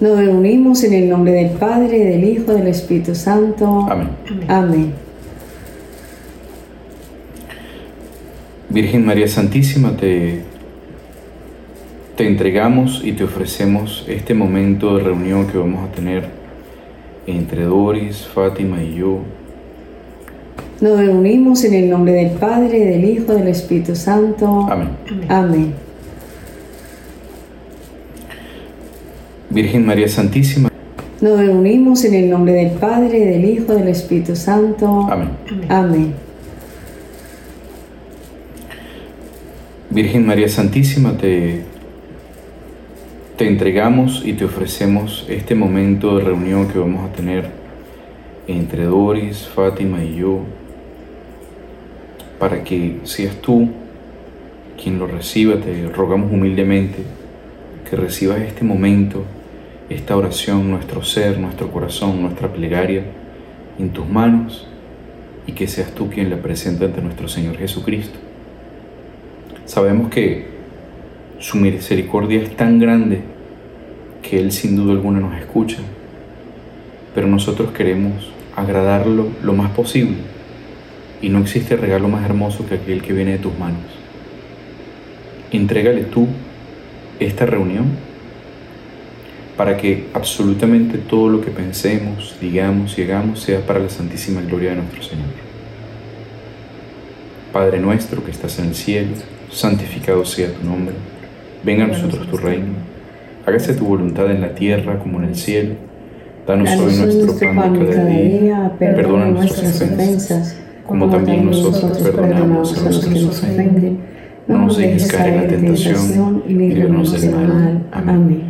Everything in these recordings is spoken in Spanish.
Nos reunimos en el nombre del Padre, del Hijo, del Espíritu Santo. Amén. Amén. Virgen María Santísima, te, te entregamos y te ofrecemos este momento de reunión que vamos a tener entre Doris, Fátima y yo. Nos reunimos en el nombre del Padre, del Hijo, del Espíritu Santo. Amén. Amén. Virgen María Santísima, Nos reunimos en el nombre del Padre, del Hijo, del Espíritu Santo. Amén. Amén. Virgen María Santísima, te, te entregamos y te ofrecemos este momento de reunión que vamos a tener entre Doris, Fátima y yo, para que seas tú quien lo reciba, te rogamos humildemente que recibas este momento, esta oración, nuestro ser, nuestro corazón, nuestra plegaria en tus manos y que seas tú quien la presente ante nuestro Señor Jesucristo. Sabemos que su misericordia es tan grande que Él sin duda alguna nos escucha, pero nosotros queremos agradarlo lo más posible y no existe regalo más hermoso que aquel que viene de tus manos. Entrégale tú esta reunión para que absolutamente todo lo que pensemos, digamos y hagamos sea para la santísima gloria de nuestro Señor. Padre nuestro que estás en el cielo, santificado sea tu nombre, venga a nosotros tu reino, hágase tu voluntad en la tierra como en el cielo. Danos hoy nuestro pan de cada día, perdona nuestras ofensas, como también nosotros perdonamos a los que nos ofenden. No nos dejes caer en la tentación y líbranos del mal. Amén.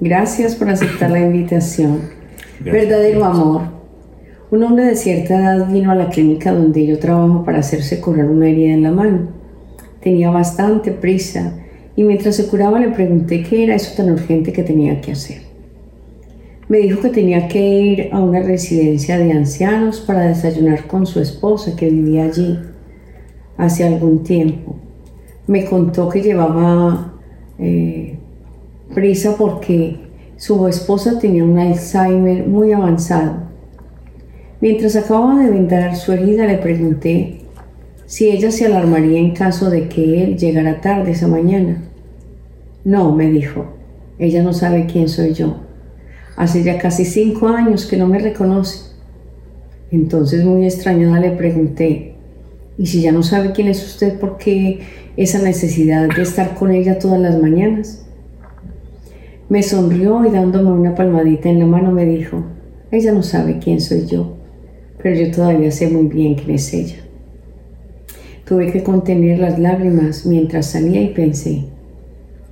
Gracias por aceptar la invitación. Gracias. Verdadero amor. Un hombre de cierta edad vino a la clínica donde yo trabajo para hacerse curar una herida en la mano. Tenía bastante prisa y mientras se curaba le pregunté qué era eso tan urgente que tenía que hacer. Me dijo que tenía que ir a una residencia de ancianos para desayunar con su esposa que vivía allí hace algún tiempo. Me contó que llevaba eh, prisa porque su esposa tenía un Alzheimer muy avanzado. Mientras acababa de vendar su herida le pregunté si ella se alarmaría en caso de que él llegara tarde esa mañana. No, me dijo, ella no sabe quién soy yo. Hace ya casi cinco años que no me reconoce. Entonces, muy extrañada, le pregunté, ¿y si ya no sabe quién es usted, por qué esa necesidad de estar con ella todas las mañanas? Me sonrió y dándome una palmadita en la mano me dijo, ella no sabe quién soy yo, pero yo todavía sé muy bien quién es ella. Tuve que contener las lágrimas mientras salía y pensé,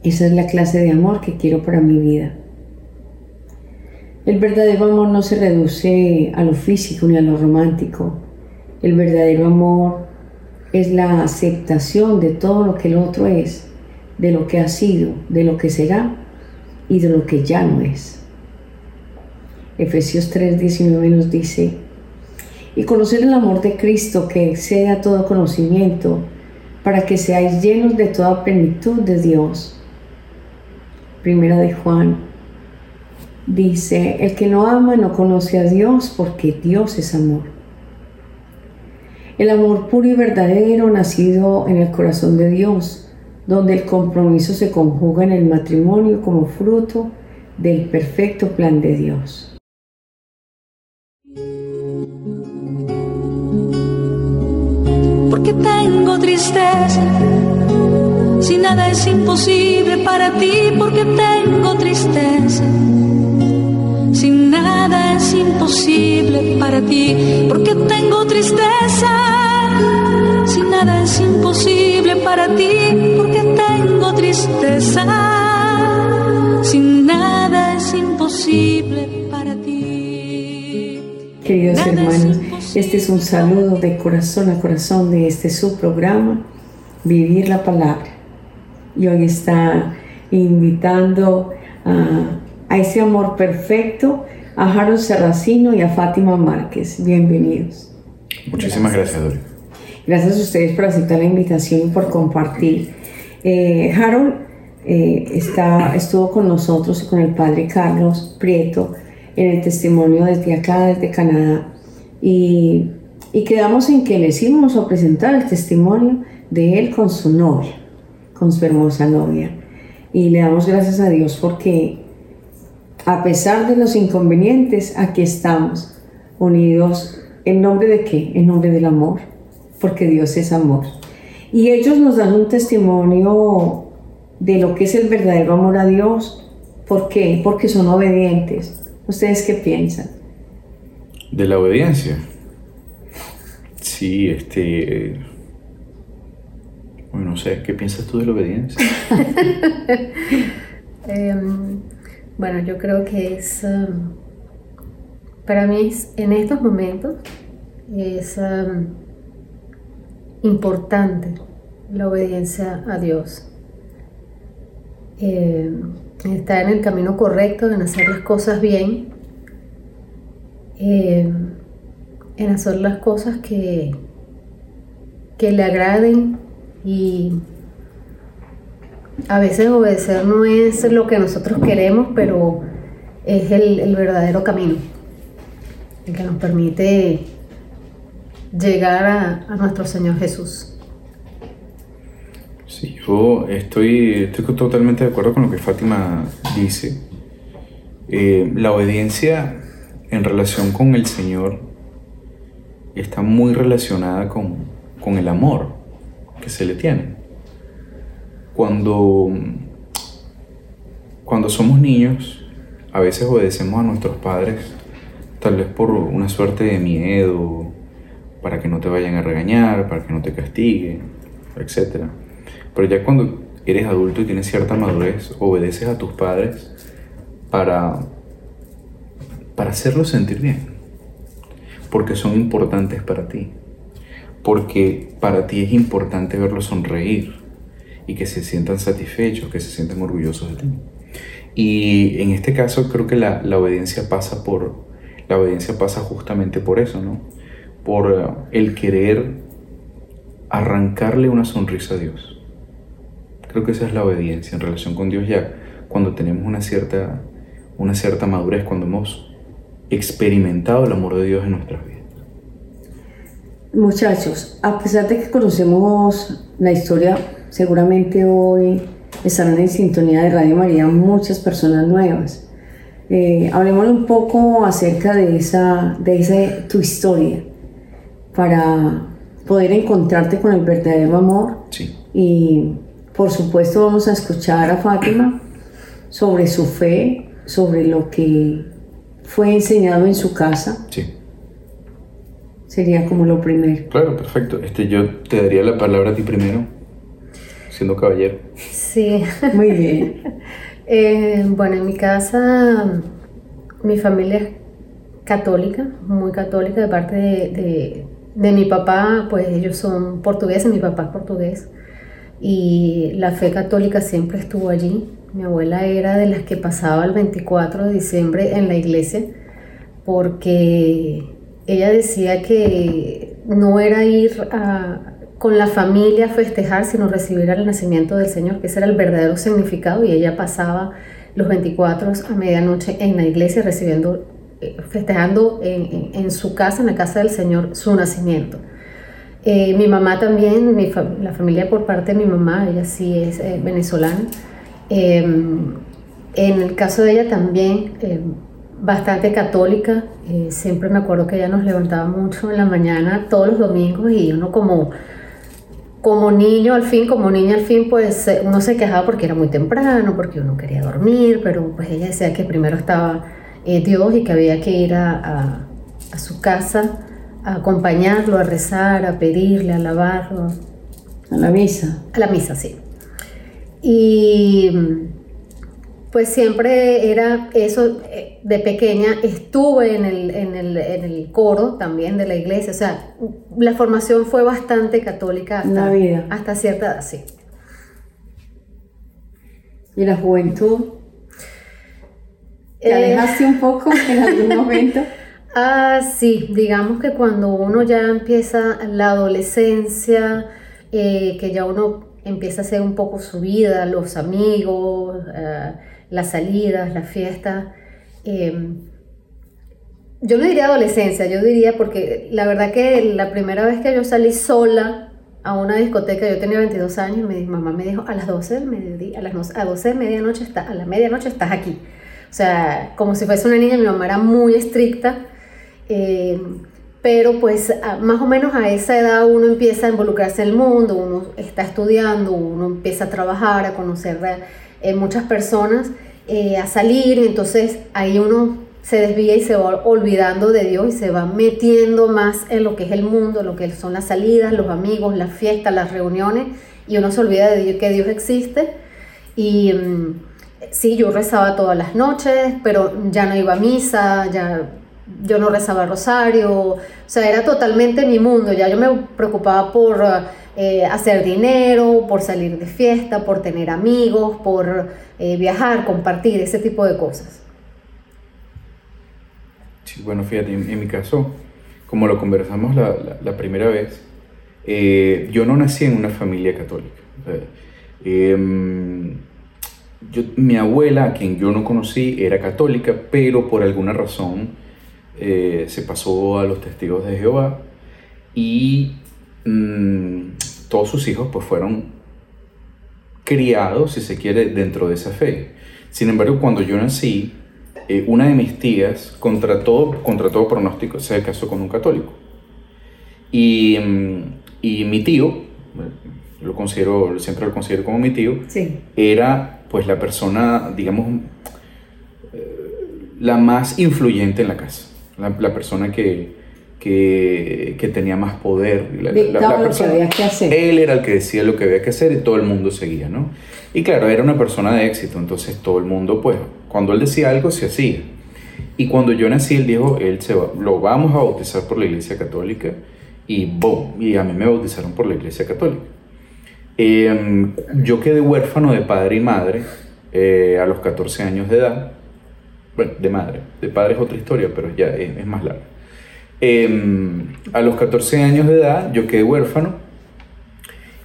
esa es la clase de amor que quiero para mi vida. El verdadero amor no se reduce a lo físico ni a lo romántico. El verdadero amor es la aceptación de todo lo que el otro es, de lo que ha sido, de lo que será y de lo que ya no es. Efesios 3:19 nos dice, y conocer el amor de Cristo que excede a todo conocimiento, para que seáis llenos de toda plenitud de Dios. Primera de Juan dice, el que no ama no conoce a Dios porque Dios es amor. El amor puro y verdadero nacido en el corazón de Dios, donde el compromiso se conjuga en el matrimonio como fruto del perfecto plan de Dios. Porque tengo tristeza, si nada es imposible para ti, porque tengo tristeza, si nada es imposible para ti, porque tengo tristeza si nada es imposible para ti, porque tengo tristeza. Si nada es imposible para ti. Queridos hermanos, este es un saludo de corazón a corazón de este su programa, Vivir la Palabra. Y hoy está invitando a, ese amor perfecto a Harold Serracino y a Fátima Márquez. Bienvenidos. Muchísimas gracias, Dori. Gracias a ustedes por aceptar la invitación y por compartir. Eh, Harold eh, está, estuvo con nosotros y con el padre Carlos Prieto en el testimonio desde acá, desde Canadá. Y, quedamos en que les íbamos a presentar el testimonio de él con su novia, con su hermosa novia. Y le damos gracias a Dios porque a pesar de los inconvenientes, aquí estamos, unidos. ¿En nombre de qué? En nombre del amor, porque Dios es amor. Y ellos nos dan un testimonio de lo que es el verdadero amor a Dios. ¿Por qué? Porque son obedientes. ¿Ustedes qué piensan? De la obediencia. Sí, este. Bueno, no sé, ¿qué piensas tú de la obediencia? Em, bueno, yo creo que es. Um, para mí, en estos momentos, es um, importante la obediencia a Dios. Em, estar en el camino correcto, en hacer las cosas bien eh, en hacer las cosas que, que le agraden y a veces obedecer no es lo que nosotros queremos, pero es el, verdadero camino, el que nos permite llegar a, nuestro Señor Jesús. Sí, yo estoy, estoy totalmente de acuerdo con lo que Fátima dice. Eh, la obediencia en relación con el Señor está muy relacionada con, con el amor que se le tiene. Cuando, cuando somos niños, a veces obedecemos a nuestros padres, tal vez por una suerte de miedo, para que no te vayan a regañar, para que no te castiguen, etc. Pero ya cuando eres adulto y tienes cierta madurez, obedeces a tus padres para para hacerlos sentir bien, porque son importantes para ti, porque para ti es importante verlos sonreír y que se sientan satisfechos, que se sientan orgullosos de ti. Y en este caso creo que la, obediencia pasa por, la obediencia pasa justamente por eso, ¿no? Por eh, el querer arrancarle una sonrisa a Dios. Creo que esa es la obediencia en relación con Dios ya cuando tenemos una cierta, una cierta madurez, cuando hemos experimentado el amor de Dios en nuestras vidas. Muchachos, a pesar de que conocemos la historia, seguramente hoy estarán en sintonía de Radio María muchas personas nuevas. Eh, hablemos un poco acerca de esa, de esa tu historia para poder encontrarte con el verdadero amor. Sí. Y por supuesto vamos a escuchar a Fátima sobre su fe, sobre lo que fue enseñado en su casa. Sí. Sería como lo primero. Claro, perfecto. Este, yo te daría la palabra a ti primero, siendo caballero. Sí. Muy bien. Eh, bueno, en mi casa, mi familia es católica, muy católica, de parte de, de mi papá, pues ellos son portugueses, mi papá es portugués, y la fe católica siempre estuvo allí. Mi abuela era de las que pasaba el 24 de diciembre en la iglesia porque ella decía que no era ir con la familia a festejar, sino recibir el nacimiento del Señor, que ese era el verdadero significado y ella pasaba los 24 a medianoche en la iglesia recibiendo, festejando en, su casa, en la casa del Señor, su nacimiento. Eh, mi mamá también, la familia por parte de mi mamá, ella sí es eh, venezolana, Em, en el caso de ella también, em, bastante católica, eh, siempre me acuerdo que ella nos levantaba mucho en la mañana todos los domingos y uno como como niño al fin, como niña al fin, pues eh, uno se quejaba porque era muy temprano, porque uno quería dormir, pero pues ella decía que primero estaba eh, Dios y que había que ir a, a, su casa a acompañarlo, a rezar, a pedirle, a alabarlo. A la misa. A la misa, sí. Y pues siempre era eso, eh, de pequeña estuve en el, en, el, en el, coro también de la iglesia, o sea, la formación fue bastante católica hasta, hasta cierta edad, sí. ¿Y la juventud? ¿Te eh, alejaste un poco en algún momento? ah, sí, digamos que cuando uno ya empieza la adolescencia, eh, que ya uno empieza a hacer un poco su vida, los amigos, las salidas, las fiestas. Yo no diría adolescencia, yo diría porque la verdad que la primera vez que yo salí sola a una discoteca, yo tenía 22 años, mi mamá me dijo a las 12 del mediodía, a las a 12 de medianoche está, a la medianoche estás aquí. Sea, como si fuese una niña, mi mamá era muy estricta. Em, pero pues más o menos a esa edad uno empieza a involucrarse en el mundo, uno está estudiando, uno empieza a trabajar, a conocer eh, muchas personas eh, a salir, entonces ahí uno se desvía y se va olvidando de Dios y se va metiendo más en lo que es el mundo, lo que son las salidas, los amigos, las fiestas, las reuniones, y uno se olvida de Dios, que Dios existe. Y mm, sí, yo rezaba todas las noches, pero ya no iba a misa, ya yo no rezaba rosario, o sea, era totalmente mi mundo, ya yo me preocupaba por eh, hacer dinero, por salir de fiesta, por tener amigos, por eh, viajar, compartir, ese tipo de cosas. Sí, bueno, fíjate, en, mi caso, como lo conversamos la, primera vez, eh, yo no nací en una familia católica. Em, mi abuela, a quien yo no conocí, era católica, pero por alguna razón se pasó a los testigos de Jehová y mm, todos sus hijos pues fueron criados, si se quiere, dentro de esa fe. Sin embargo, cuando yo nací, eh, una de mis tías, contra todo, contra todo pronóstico, se casó con un católico. Y, mm, y mi tío, lo considero, siempre lo considero como mi tío, era pues la persona, digamos, eh, la más influyente en la casa, la persona que, que, tenía más poder. La, lo que había que hacer. Él era el que decía lo que había que hacer y todo el mundo seguía, ¿no? Y claro, era una persona de éxito, entonces todo el mundo, pues, cuando él decía algo, se hacía. Y cuando yo nací, él dijo, él se va, lo vamos a bautizar por la iglesia católica y boom, y a mí me bautizaron por la iglesia católica. Em, yo quedé huérfano de padre y madre eh, a los 14 años de edad. Bueno, de madre. De padre es otra historia, pero ya es, más larga. Em, a los 14 años de edad yo quedé huérfano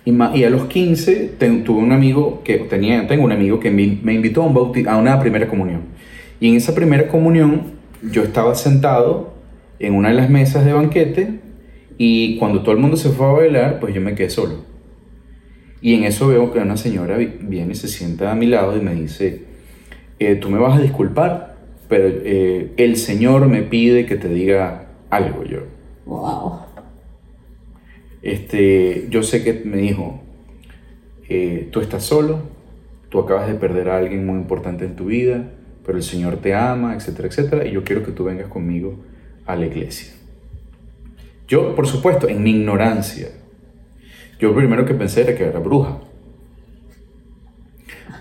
y, y a los 15 tuve un amigo que tenía, tengo un amigo que me, me invitó a, a una primera comunión. Y en esa primera comunión yo estaba sentado en una de las mesas de banquete y cuando todo el mundo se fue a bailar, pues yo me quedé solo. Y en eso veo que una señora viene y se sienta a mi lado y me dice, eh, tú me vas a disculpar, pero eh, el Señor me pide que te diga algo yo. Wow. Este, yo sé que me dijo, eh, tú estás solo, tú acabas de perder a alguien muy importante en tu vida, pero el Señor te ama, etcétera, etcétera, y yo quiero que tú vengas conmigo a la iglesia. Yo, por supuesto, en mi ignorancia, yo primero que pensé era que era bruja.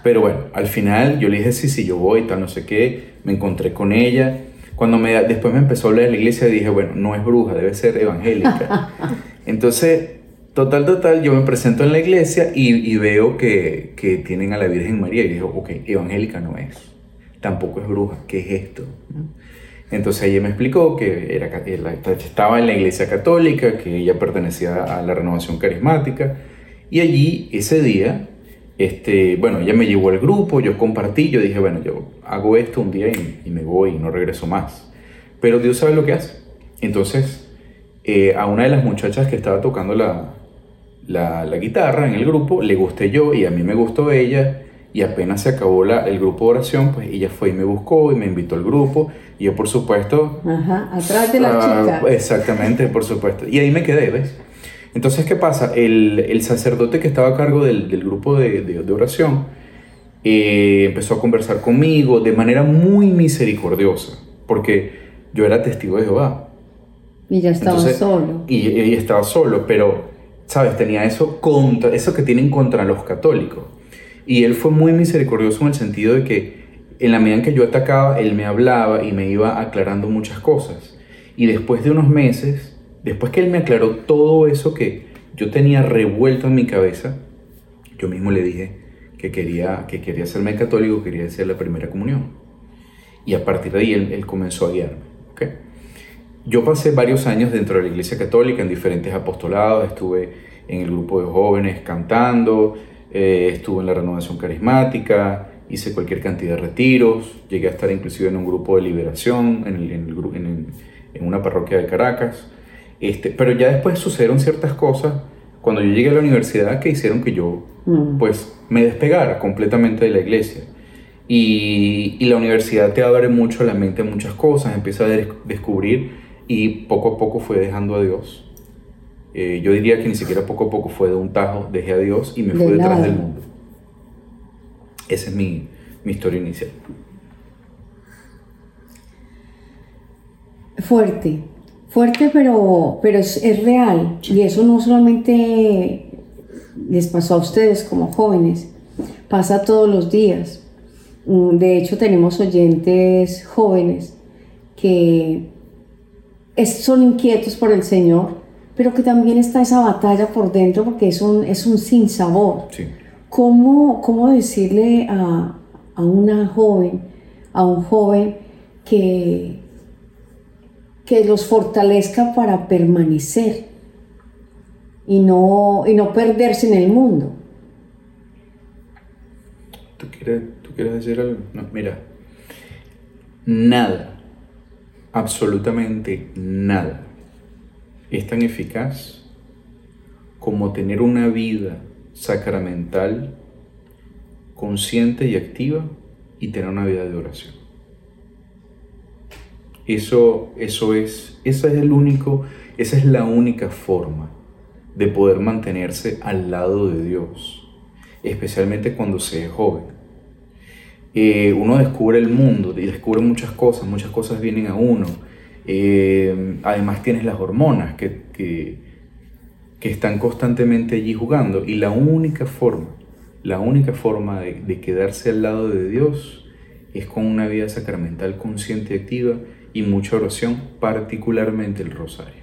Pero bueno, al final yo le dije, sí, sí, yo voy, tal, no sé qué, me encontré con ella. Cuando me, después me empezó a hablar de la iglesia, dije, bueno, no es bruja, debe ser evangélica. Entonces, total, total, yo me presento en la iglesia y, veo que, que, tienen a la Virgen María. Y dije, ok, evangélica no es, tampoco es bruja, ¿qué es esto? Entonces ella me explicó que estaba en la iglesia católica, que ella pertenecía a la renovación carismática, y allí ese día este, bueno, ella me llevó al grupo, yo compartí, yo dije, bueno, yo hago esto un día y, me voy y no regreso más. Pero Dios sabe lo que hace. Entonces, eh, a una de las muchachas que estaba tocando la, la, guitarra en el grupo, le gusté yo y a mí me gustó ella. Y apenas se acabó la, el grupo de oración, pues ella fue y me buscó y me invitó al grupo. Y yo, por supuesto... Ajá, atrás de la ah, chica. Exactamente, por supuesto. Y ahí me quedé, ¿ves? Entonces, ¿qué pasa? El, sacerdote que estaba a cargo del, grupo de, oración eh, empezó a conversar conmigo de manera muy misericordiosa, porque yo era testigo de Jehová. Y ya estaba solo. Y, y, estaba solo, pero, ¿sabes? Tenía eso, contra, eso que tienen contra los católicos. Y él fue muy misericordioso en el sentido de que en la medida en que yo atacaba, él me hablaba y me iba aclarando muchas cosas. Y después de unos meses, después que él me aclaró todo eso que yo tenía revuelto en mi cabeza, yo mismo le dije que quería, que quería serme católico, quería hacer la primera comunión. Y a partir de ahí él, comenzó a guiarme. ¿okay? Yo pasé varios años dentro de la Iglesia Católica en diferentes apostolados, estuve en el grupo de jóvenes cantando, eh, estuve en la renovación carismática, hice cualquier cantidad de retiros, llegué a estar inclusive en un grupo de liberación en, el, en, en una parroquia de Caracas. Este, pero ya después sucedieron ciertas cosas cuando yo llegué a la universidad que hicieron que yo mm. pues me despegara completamente de la iglesia. Y, y, la universidad te abre mucho la mente a muchas cosas, empieza a descubrir y poco a poco fue dejando a Dios. Eh, yo diría que ni siquiera poco a poco fue de un tajo, dejé a Dios y me fui detrás del mundo. Esa es mi, mi historia inicial. Fuerte, fuerte, pero, pero es, real. Y eso no solamente les pasó a ustedes como jóvenes, pasa todos los días. Mm, de hecho, tenemos oyentes jóvenes que son inquietos por el Señor, pero que también está esa batalla por dentro porque es un, es un sinsabor. Sí. ¿Cómo, ¿Cómo, decirle a, a una joven, a un joven que, que los fortalezca para permanecer y no, y no perderse en el mundo. ¿Tú quieres, ¿Tú quieres decir algo? No, mira, nada, absolutamente nada, es tan eficaz como tener una vida sacramental, consciente y activa y tener una vida de oración. Eso, eso es, esa es el único, esa es la única forma de poder mantenerse al lado de Dios, especialmente cuando se es joven. Eh, uno descubre el mundo y descubre muchas cosas, muchas cosas vienen a uno. Eh, además tienes las hormonas que, que, están constantemente allí jugando y la única forma, la única forma de, quedarse al lado de Dios es con una vida sacramental consciente y activa y mucha oración, particularmente el rosario.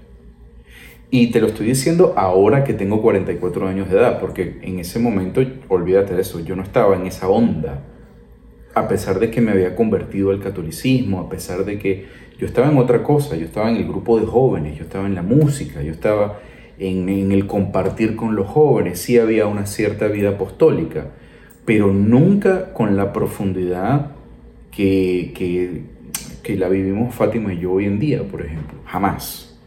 Y te lo estoy diciendo ahora que tengo 44 años de edad, porque en ese momento, olvídate de eso, yo no estaba en esa onda, a pesar de que me había convertido al catolicismo, a pesar de que yo estaba en otra cosa, yo estaba en el grupo de jóvenes, yo estaba en la música, yo estaba en, el compartir con los jóvenes, sí había una cierta vida apostólica, pero nunca con la profundidad que, que que la vivimos Fátima y yo hoy en día, por ejemplo. Jamás.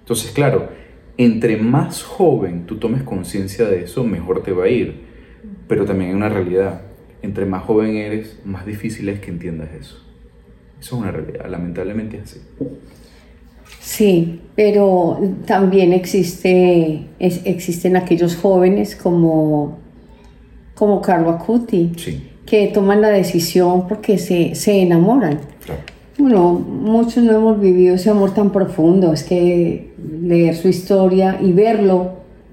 Entonces, claro, entre más joven tú tomes conciencia de eso, mejor te va a ir. Pero también hay una realidad. Entre más joven eres, más difícil es que entiendas eso. Eso es una realidad, lamentablemente es así. Sí, pero también existe, existen aquellos jóvenes como, como Carlo Acuti, que toman la decisión porque se, se enamoran. Claro. Bueno, muchos no hemos vivido ese amor tan profundo, es que leer su historia y verlo,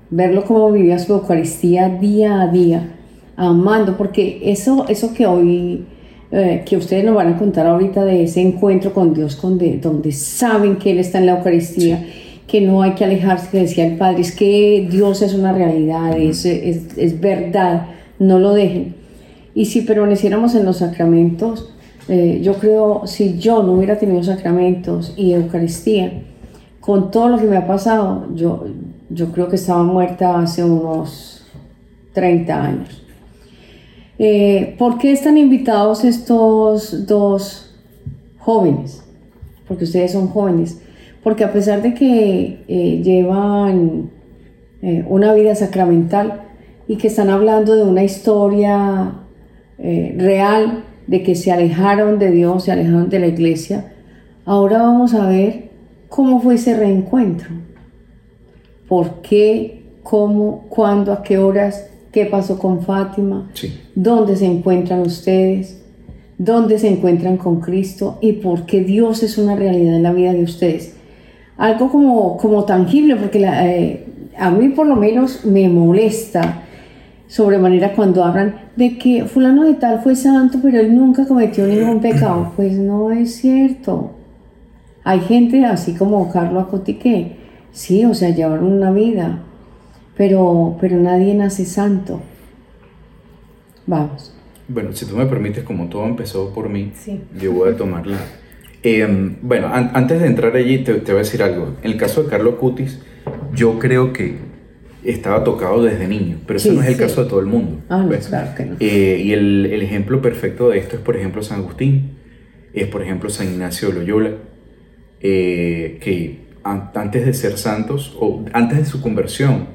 verlo como vivía su Eucaristía día a día, amando, porque eso, eso que hoy, eh, que ustedes nos van a contar ahorita de ese encuentro con Dios, con donde saben que Él está en la Eucaristía, que no hay que alejarse, que decía el Padre, es que Dios es una realidad, es, es, es verdad, no lo dejen. Y si permaneciéramos en los sacramentos, eh, yo creo, si yo no hubiera tenido sacramentos y Eucaristía, con todo lo que me ha pasado, yo, yo creo que estaba muerta hace unos 30 años. Eh, ¿Por qué están invitados estos dos jóvenes? Porque ustedes son jóvenes. Porque a pesar de que eh, llevan una vida sacramental y que están hablando de una historia real, de que se alejaron de Dios, se alejaron de la iglesia. Ahora vamos a ver cómo fue ese reencuentro. por qué, cómo, cuándo, a qué horas, qué pasó con Fátima, Sí. dónde se encuentran ustedes, dónde se encuentran con Cristo y por qué Dios es una realidad en la vida de ustedes. Algo como, como tangible, porque la, eh, a mí por lo menos me molesta sobremanera cuando hablan de que fulano de tal fue santo, pero él nunca cometió ningún pecado. Pues no es cierto. Hay gente así como Carlos Acoti que sí, o sea, llevaron una vida, pero, pero nadie nace santo. Vamos. Bueno, si tú me permites, como todo empezó por mí, Sí. yo voy a tomarla. Eh, bueno, an- antes de entrar allí, te, te voy a decir algo. En el caso de Carlos Cutis, yo creo que estaba tocado desde niño, pero eso Sí, no es el sí. caso de todo el mundo. Ah, no, ¿ves? claro que no. Eh, y el, el ejemplo perfecto de esto es, por ejemplo, San Agustín, es, por ejemplo, San Ignacio de Loyola, eh, que an- antes de ser santos, o antes de su conversión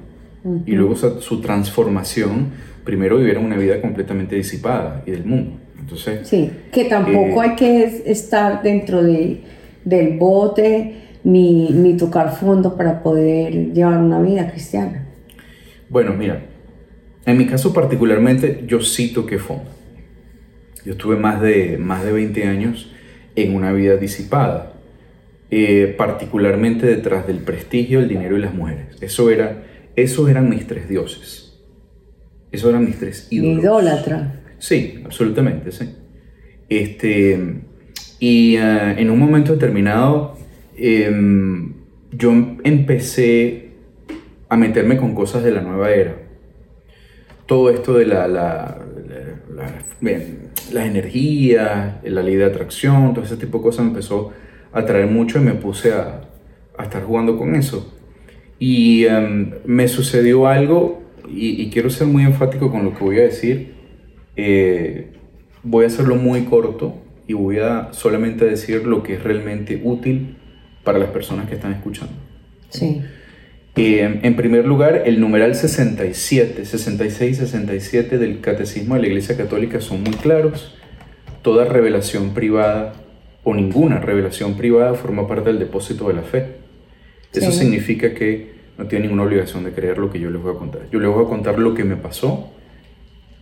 y luego su, su transformación, primero vivieron una vida completamente disipada y del mundo. Entonces, Sí, que tampoco Eh, hay que es- estar dentro de, del bote ni, ni tocar fondo para poder llevar una vida cristiana. Bueno, mira, en mi caso particularmente yo sí toqué fondo. Yo estuve más de, más de 20 años en una vida disipada, eh, particularmente detrás del prestigio, el dinero y las mujeres. Eso era, esos eran mis tres dioses. Esos eran mis tres ídolos. Idólatra. Sí, absolutamente, sí. Este, y eh, en un momento determinado, em, yo empecé a meterme con cosas de la nueva era. Todo esto de la, la, la- bien, las energías, la ley de atracción, todo ese tipo de cosas me empezó a atraer mucho y me puse a, a estar jugando con eso. Y em, me sucedió algo, y, y quiero ser muy enfático con lo que voy a decir. Eh, voy a hacerlo muy corto y voy a solamente decir lo que es realmente útil para las personas que están escuchando. Sí. Eh, en primer lugar, el numeral 67, 66 67 del Catecismo de la Iglesia Católica son muy claros. Toda revelación privada o ninguna revelación privada forma parte del depósito de la fe. Eso Sí. significa que no tiene ninguna obligación de creer lo que yo les voy a contar. Yo les voy a contar lo que me pasó.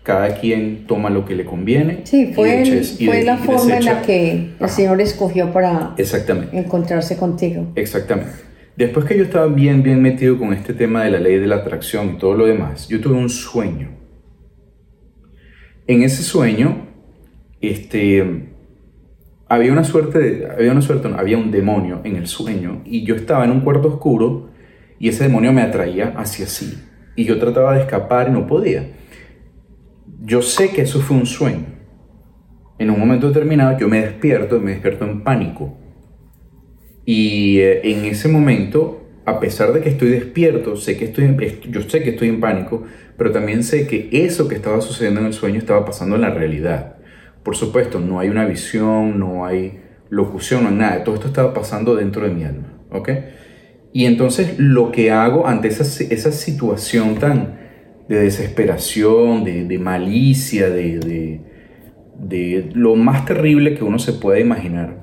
Cada quien toma lo que le conviene. Sí, fue, el- fue de- la forma en la que el Ajá. Señor escogió para Exactamente. encontrarse contigo. Exactamente. Después que yo estaba bien, bien metido con este tema de la ley de la atracción y todo lo demás, yo tuve un sueño. En ese sueño, este, había una suerte, había una suerte, había un demonio en el sueño y yo estaba en un cuarto oscuro y ese demonio me atraía hacia sí y yo trataba de escapar y no podía. Yo sé que eso fue un sueño. En un momento determinado yo me despierto y me despierto en pánico. Y eh, en ese momento, a pesar de que estoy despierto, sé que estoy yo sé que estoy en pánico, pero también sé que eso que estaba sucediendo en el sueño estaba pasando en la realidad. Por supuesto, no hay una visión, no hay locución, no hay nada. Todo esto estaba pasando dentro de mi alma. ¿ok? Y entonces lo que hago ante esa, esa situación tan de desesperación, de, malicia, de, de, de lo más terrible que uno se pueda imaginar,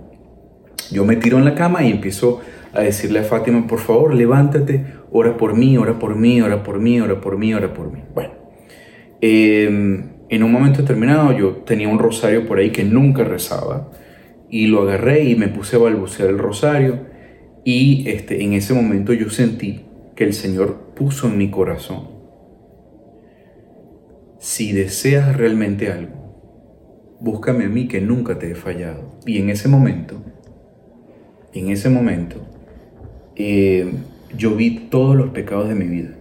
yo me tiro en la cama y empiezo a decirle a Fátima, por favor, levántate, ora por mí, ora por mí, ora por mí, ora por mí, ora por mí. Bueno, eh, en un momento determinado yo tenía un rosario por ahí que nunca rezaba y lo agarré y me puse a balbucear el rosario y este, en ese momento yo sentí que el Señor puso en mi corazón, si deseas realmente algo, búscame a mí que nunca te he fallado. Y en ese momento, en ese momento, eh, yo vi todos los pecados de mi vida.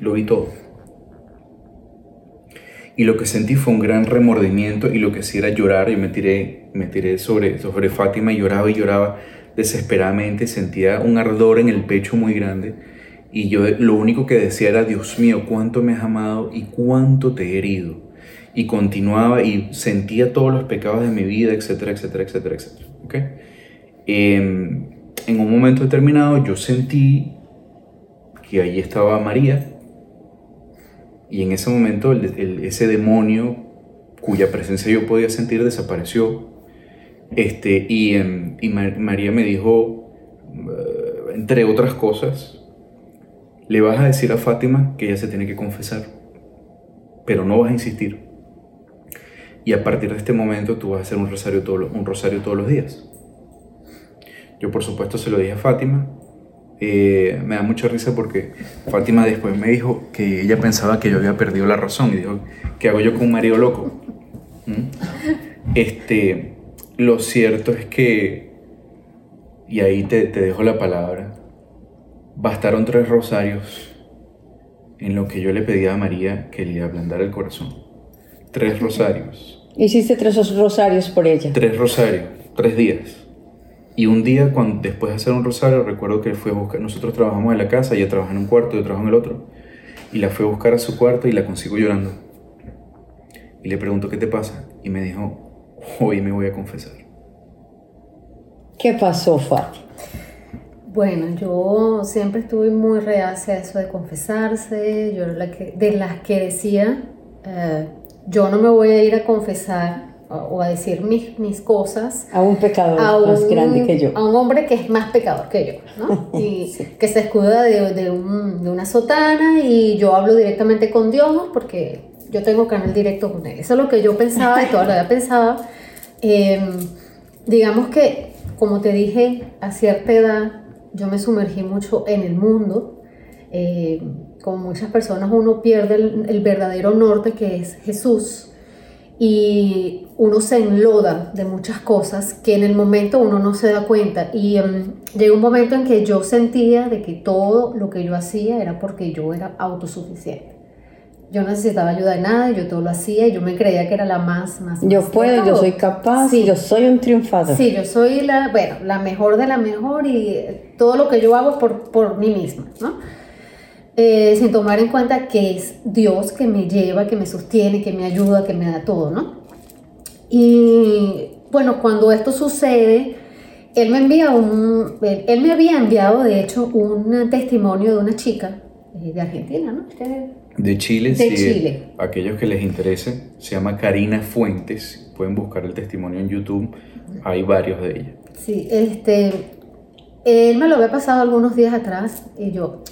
Lo vi todo. Y lo que sentí fue un gran remordimiento y lo que hacía era llorar y me tiré, me tiré sobre, sobre Fátima y lloraba y lloraba desesperadamente, sentía un ardor en el pecho muy grande y yo lo único que decía era, Dios mío, cuánto me has amado y cuánto te he herido. Y continuaba y sentía todos los pecados de mi vida, etcétera, etcétera, etcétera, etcétera. ¿ok? Em, en un momento determinado yo sentí que allí estaba María y en ese momento el- el- ese demonio cuya presencia yo podía sentir desapareció. Este, y, em, y Ma- María me dijo, eh, entre otras cosas, le vas a decir a Fátima que ella se tiene que confesar, pero no vas a insistir. Y a partir de este momento tú vas a hacer un rosario, todo, un rosario todos los días. Yo por supuesto se lo dije a Fátima. Eh, me da mucha risa porque Fátima después me dijo que ella pensaba que yo había perdido la razón y dijo, ¿qué hago yo con un marido loco? ¿Mm? Este, lo cierto es que, y ahí te, te dejo la palabra, bastaron tres rosarios en lo que yo le pedía a María que le ablandara el corazón. Tres rosarios. Hiciste tres rosarios por ella. Tres rosarios, tres días. Y un día, cuando, después de hacer un rosario, recuerdo que fue a buscar, nosotros trabajamos en la casa, ella trabaja en un cuarto, yo trabajo en el otro, y la fue a buscar a su cuarto y la consigo llorando. Y le pregunto, ¿qué te pasa? Y me dijo, hoy me voy a confesar. ¿Qué pasó, Fati? Bueno, yo siempre estuve muy reacia a eso de confesarse, yo era la que, de las que decía, eh, yo no me voy a ir a confesar o a decir mis, mis cosas a un pecador más grande que yo. A un hombre que es más pecador que yo, ¿no? Y que se escuda de, de, un, de, una sotana y yo hablo directamente con Dios porque yo tengo canal directo con él. Eso es lo que yo pensaba y toda la vida pensaba. Em, digamos que, como te dije, a cierta edad yo me sumergí mucho en el mundo. Eh, como muchas personas uno pierde el, el verdadero norte que es Jesús y uno se enloda de muchas cosas que en el momento uno no se da cuenta. Y um, llegó un momento en que yo sentía de que todo lo que yo hacía era porque yo era autosuficiente. Yo no necesitaba ayuda de nada, yo todo lo hacía y yo me creía que era la más, más. Yo puedo, yo soy capaz, sí. yo soy un triunfador. Sí, yo soy la, bueno, la mejor de la mejor y todo lo que yo hago es por, por mí misma, ¿no? Eh, sin tomar en cuenta que es Dios que me lleva, que me sostiene, que me ayuda, que me da todo, ¿no? Y bueno, cuando esto sucede, él me envía un, él, me había enviado de hecho un testimonio de una chica eh, de Argentina, ¿no? De Chile, de sí. Chile. Aquellos que les interese, se llama Karina Fuentes, pueden buscar el testimonio en YouTube, hay varios de ella. Sí, este, él me lo había pasado algunos días atrás y yo,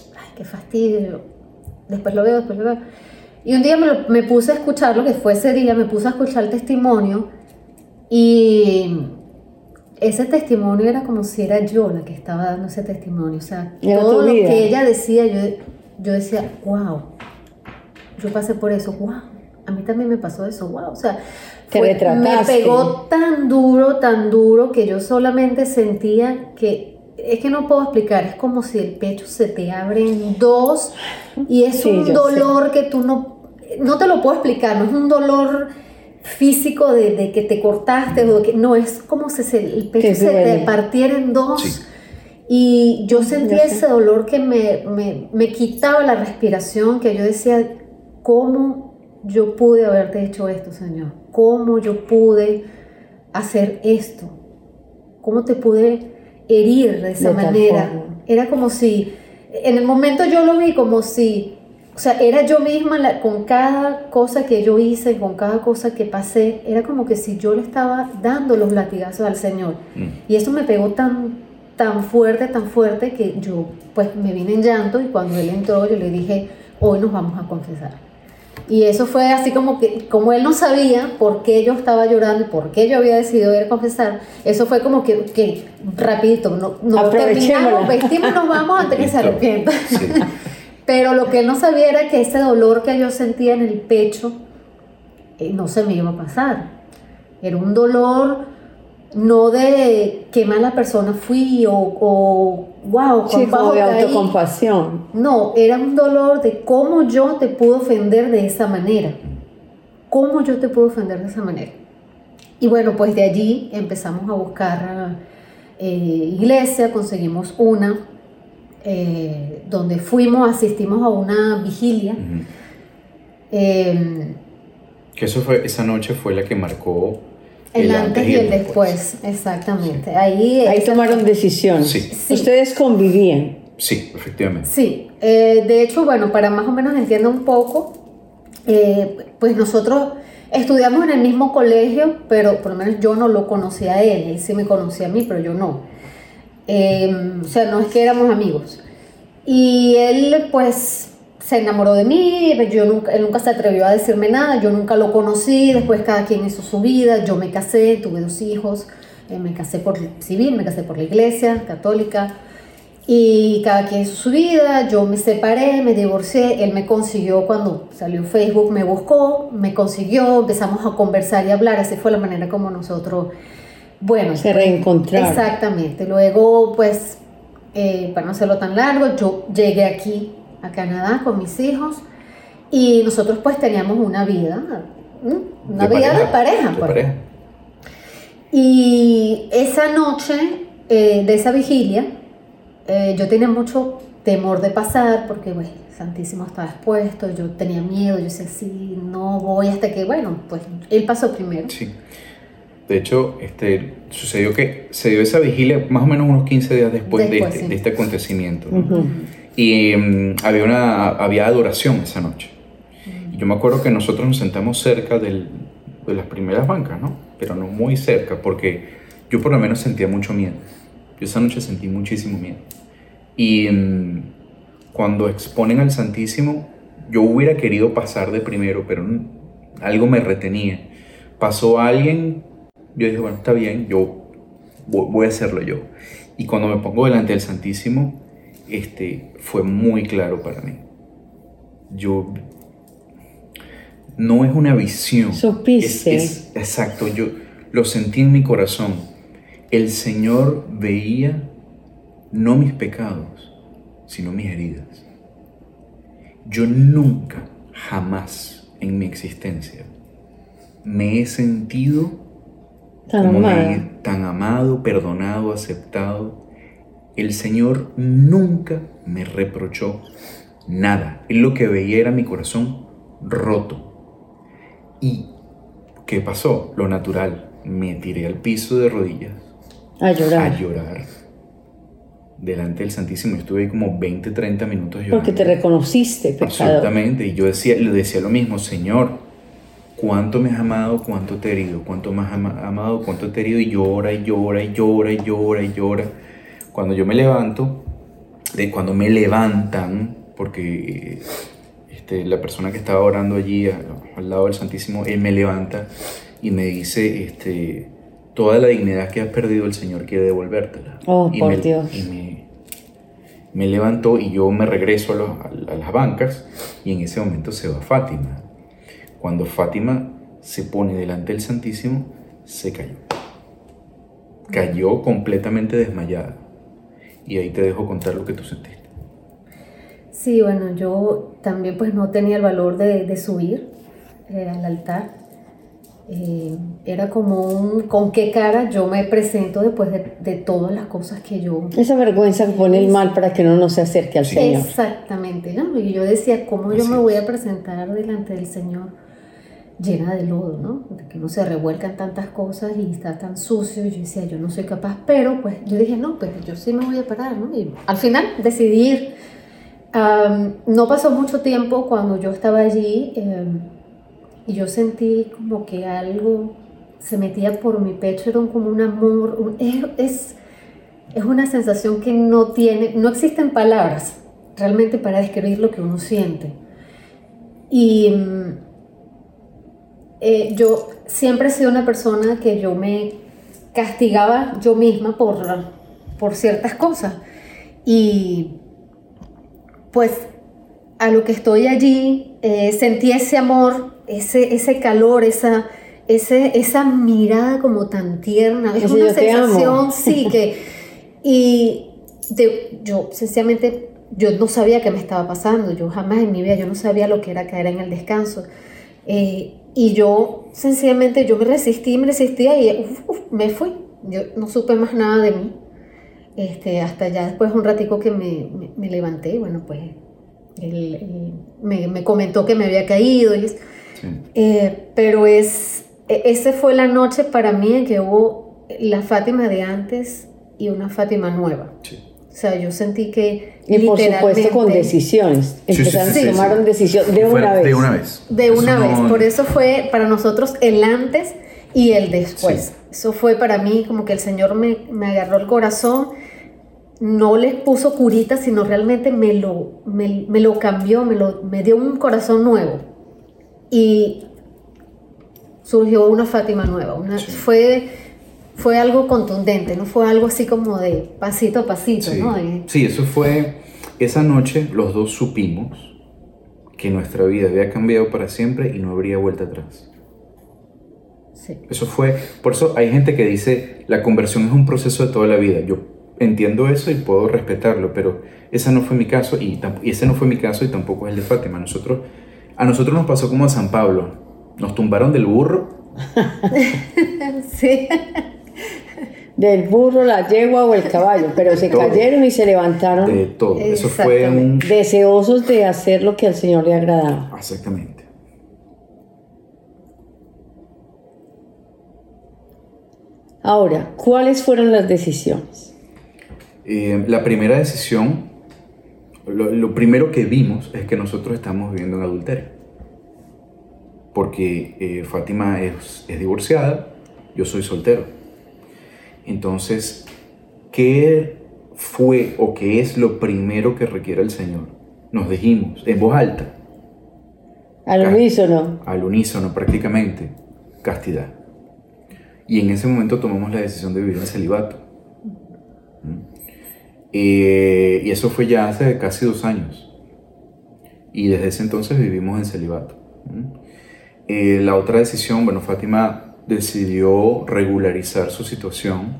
qué fastidio. Después lo veo, después lo veo. Y un día me, me, puse a escuchar lo que fue ese día, me puse a escuchar el testimonio y ese testimonio era como si era yo la que estaba dando ese testimonio. O sea, todo lo que ella decía, yo, yo decía, wow, yo pasé por eso, wow, a mí también me pasó eso, wow. O sea, fue, me pegó tan duro, tan duro que yo solamente sentía que es que no puedo explicar, es como si el pecho se te abre en dos y es un dolor que tú no, no te lo puedo explicar, no es un dolor físico de, de que te cortaste, o que, no, es como si se, el pecho se te partiera en dos. Sí. Y yo sentía ese dolor que me, me, me quitaba la respiración, que yo decía, ¿cómo yo pude haberte hecho esto, Señor? ¿Cómo yo pude hacer esto? ¿Cómo te pude herir de esa manera. Era como si, en el momento yo lo vi como si, o sea, era yo misma la, con cada cosa que yo hice, con cada cosa que pasé, era como que si yo le estaba dando los latigazos al Señor. Mm. Y eso me pegó tan, tan fuerte, tan fuerte que yo pues me vine en llanto y cuando él entró yo le dije, hoy nos vamos a confesar. Y eso fue así como que, como él no sabía por qué yo estaba llorando y por qué yo había decidido ir a confesar, eso fue como que, que rapidito, no, no terminamos, vestimos, nos vamos antes que se arrepienta. Pero lo que él no sabía era que ese dolor que yo sentía en el pecho eh, no se me iba a pasar. Era un dolor no de qué mala persona fui o, o wow, sí, como de autocompasión. No, era un dolor de cómo yo te puedo ofender de esa manera. ¿Cómo yo te puedo ofender de esa manera? Y bueno, pues de allí empezamos a buscar eh, iglesia, conseguimos una, eh, donde fuimos, asistimos a una vigilia. eh, que eso fue, esa noche fue la que marcó el, antes y el después, exactamente. Ahí, Ahí tomaron decisión. Sí. Ustedes convivían. Sí, efectivamente. Sí, eh, de hecho, bueno, para más o menos entienda un poco, eh, pues nosotros estudiamos en el mismo colegio, pero por lo menos yo no lo conocía a él, él sí me conocía a mí, pero yo no. Eh, o sea, no es que éramos amigos. Y él pues se enamoró de mí, yo nunca, él nunca se atrevió a decirme nada, yo nunca lo conocí, después cada quien hizo su vida, yo me casé, tuve dos hijos, eh, me casé por civil, me casé por la iglesia católica y cada quien hizo su vida, yo me separé, me divorcié, él me consiguió cuando salió Facebook, me buscó, me consiguió, empezamos a conversar y hablar, así fue la manera como nosotros, bueno, se reencontraron. Exactamente, luego pues, eh, para no hacerlo tan largo, yo llegué aquí a Canadá con mis hijos y nosotros pues teníamos una vida, una vida de pareja. de pues. pareja. Y esa noche eh, de esa vigilia, eh, yo tenía mucho temor de pasar porque, bueno, Santísimo estaba expuesto, yo tenía miedo, yo decía, sí, no voy hasta que, bueno, pues él pasó primero. Sí. De hecho, este, sucedió que se dio esa vigilia más o menos unos 15 días después, de, este, sí. de este acontecimiento. ¿no? Y mm, había, una, había adoración esa noche. Y yo me acuerdo que nosotros nos sentamos cerca del- de las primeras bancas, ¿no? Pero no muy cerca, porque yo por lo menos sentía mucho miedo. Yo esa noche sentí muchísimo miedo. Y mm, cuando exponen al Santísimo, yo hubiera querido pasar de primero, pero mm, algo me retenía. Pasó alguien, yo dije, bueno, está bien, yo vo- voy a hacerlo yo. Y cuando me pongo delante del Santísimo, este, fue muy claro para mí. Yo no es una visión. Supiste. Es- es- exacto, yo lo sentí en mi corazón. El Señor veía no mis pecados, sino mis heridas. Yo nunca, jamás en mi existencia me he sentido Tan me- amada. tan amado, perdonado, aceptado. El Señor nunca me reprochó nada. Él lo que veía era mi corazón roto. ¿Y qué pasó? Lo natural. Me tiré al piso de rodillas A llorar. a llorar delante del Santísimo. Estuve ahí como 20, 30 minutos llorando. Porque te reconociste, pecador. Absolutamente. Y yo decía, le decía lo mismo, Señor, cuánto me has amado, cuánto te he herido, cuánto me has ama- amado, cuánto te he herido, y llora, y llora, y llora, y llora, y llora. Cuando yo me levanto, de cuando me levantan, porque este, la persona que estaba orando allí al lado del Santísimo, él me levanta y me dice, este, toda la dignidad que has perdido el Señor quiere devolvértela. Oh, y por me, Dios. Y me, me levantó y yo me regreso a, los- a- a las bancas y en ese momento se va Fátima. Cuando Fátima se pone delante del Santísimo, se cayó. Cayó completamente desmayada. Y ahí te dejo contar lo que tú sentiste. Sí, bueno, yo también pues no tenía el valor de, de subir eh, al altar. Eh, era como un, ¿con qué cara yo me presento después de, de todas las cosas que yo... Esa vergüenza que pone el mal para que uno no se acerque al Señor. Exactamente, ¿no? Y yo decía, ¿cómo yo Así me es. voy a presentar delante del Señor llena de lodo, ¿no? De que no se revuelcan tantas cosas y está tan sucio. Y yo decía, yo no soy capaz, pero pues yo dije, no, pues yo sí me voy a parar, ¿no? Y al final decidí ir. Am, no pasó mucho tiempo cuando yo estaba allí em, y yo sentí como que algo se metía por mi pecho, era como un amor, un- es, es, es una sensación que no tiene, no existen palabras realmente para describir lo que uno siente. Y mm, eh, yo siempre he sido una persona que yo me castigaba yo misma por, por ciertas cosas. Y pues a lo que estoy allí, eh, sentí ese amor, ese, ese calor, esa, ese, esa mirada como tan tierna. Es una sensación, sí, que... Y de- yo sencillamente, yo no sabía qué me estaba pasando, yo jamás en mi vida, yo no sabía lo que era caer en el descanso. Eh, y yo sencillamente, yo me resistí, me resistía y uf, uf, me fui. Yo no supe más nada de mí. Este, hasta ya después un ratico que me, me- me levanté, bueno, pues él, él me, me comentó que me había caído. Y es- Sí. eh, pero es, e- ese fue la noche para mí en que hubo la Fátima de antes y una Fátima nueva. Sí. O sea, yo sentí que Y por supuesto con literalmente- decisiones. Sí, sí, Empezaron, sí, sí, tomaron sí. decisión de Fue una vez. De una vez. De Eso una no- vez, por eso fue para nosotros el antes y el después. Sí. Eso fue para mí como que el Señor me, me agarró el corazón, no les puso curita, sino realmente me lo, me, lo cambió, me, lo, me dio un corazón nuevo. Y surgió una Fátima nueva. Una, fue, fue algo contundente, no fue algo así como de pasito a pasito. Sí, ¿no? sí eso fue, esa noche los dos supimos que nuestra vida había cambiado para siempre y no habría vuelta atrás. Sí. Eso fue, por eso hay gente que dice, la conversión es un proceso de toda la vida. Yo entiendo eso y puedo respetarlo, pero ese no fue mi caso y, ese no fue mi caso y tampoco es el de Fátima. Nosotros, a nosotros nos pasó como a San Pablo, nos tumbaron del burro. sí. Del burro, la yegua o el caballo, pero se cayeron y se levantaron. De todo. Eso fue un... Deseosos de hacer lo que al Señor le agradaba. Exactamente. Ahora, ¿cuáles fueron las decisiones? Eh, la primera decisión, lo, primero que vimos es que nosotros estamos viviendo en adulterio. Porque eh, Fátima es, es divorciada, yo soy soltero. Entonces, ¿qué fue o qué es lo primero que requiere el Señor? Nos dijimos en voz alta. Al unísono. Al unísono prácticamente. Castidad. Y en ese momento tomamos la decisión de vivir en celibato. Eh, y eso fue ya hace casi dos años. Y desde ese entonces vivimos en celibato. Eh, la otra decisión, bueno, Fátima decidió regularizar su situación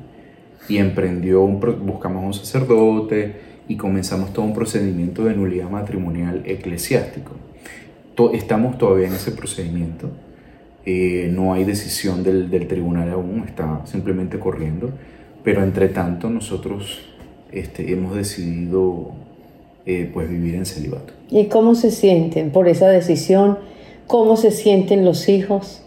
y emprendió, un, buscamos un sacerdote y comenzamos todo un procedimiento de nulidad matrimonial eclesiástico. estamos todavía en ese procedimiento. Eh, no hay decisión del, del tribunal aún, está simplemente corriendo. Pero entre tanto nosotros este, hemos decidido eh, pues vivir en celibato. ¿Y cómo se sienten por esa decisión? ¿Cómo se sienten los hijos?